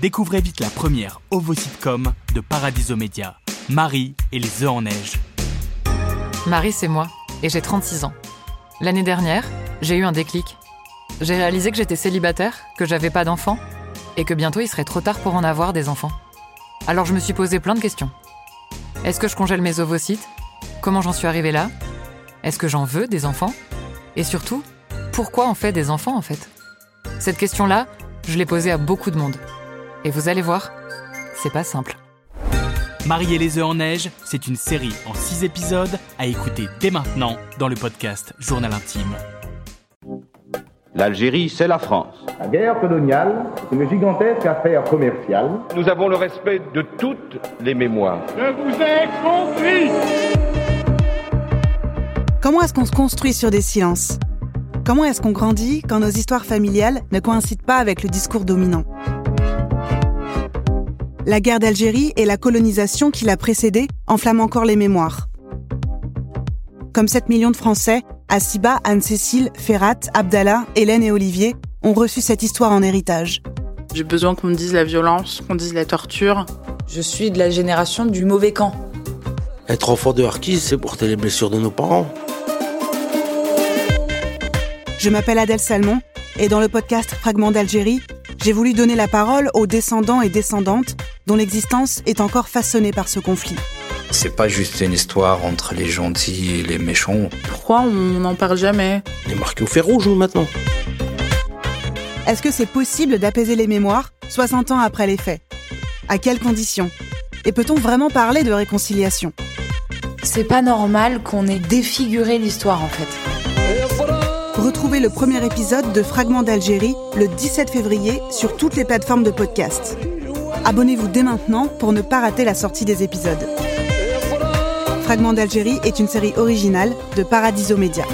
Découvrez vite la première ovo-sitcom de Paradiso Media, Marie et les œufs en neige. Marie, c'est moi, et j'ai 36 ans. L'année dernière, j'ai eu un déclic. J'ai réalisé que j'étais célibataire, que j'avais pas d'enfants, et que bientôt il serait trop tard pour en avoir des enfants. Alors je me suis posé plein de questions. Est-ce que je congèle mes ovocytes Comment j'en suis arrivée là? Est-ce que j'en veux des enfants? Et surtout, pourquoi on fait des enfants en fait? Cette question-là, je l'ai posée à beaucoup de monde. Et vous allez voir, c'est pas simple. Marie et les œufs en neige, c'est une série en 6 épisodes à écouter dès maintenant dans le podcast Journal Intime. L'Algérie, c'est la France. La guerre coloniale, c'est une gigantesque affaire commerciale. Nous avons le respect de toutes les mémoires. Je vous ai compris Comment est-ce qu'on se construit sur des silences? Comment est-ce qu'on grandit quand nos histoires familiales ne coïncident pas avec le discours dominant? La guerre d'Algérie et la colonisation qui l'a précédée enflamment encore les mémoires. Comme 7 millions de Français, Asiba, Anne-Cécile, Ferrat, Abdallah, Hélène et Olivier ont reçu cette histoire en héritage. J'ai besoin qu'on me dise la violence, qu'on dise la torture. Je suis de la génération du mauvais camp. Être enfant de Harkis, c'est porter les blessures de nos parents. Je m'appelle Adèle Salmon et dans le podcast Fragments d'Algérie, j'ai voulu donner la parole aux descendants et descendantes dont l'existence est encore façonnée par ce conflit. C'est pas juste une histoire entre les gentils et les méchants. Pourquoi on n'en parle jamais? On est marqué au fer rouge, nous, maintenant. Est-ce que c'est possible d'apaiser les mémoires 60 ans après les faits? À quelles conditions? Et peut-on vraiment parler de réconciliation? C'est pas normal qu'on ait défiguré l'histoire en fait. Retrouvez le premier épisode de Fragments d'Algérie le 17 février sur toutes les plateformes de podcast. Abonnez-vous dès maintenant pour ne pas rater la sortie des épisodes. Fragments d'Algérie est une série originale de Paradiso Media.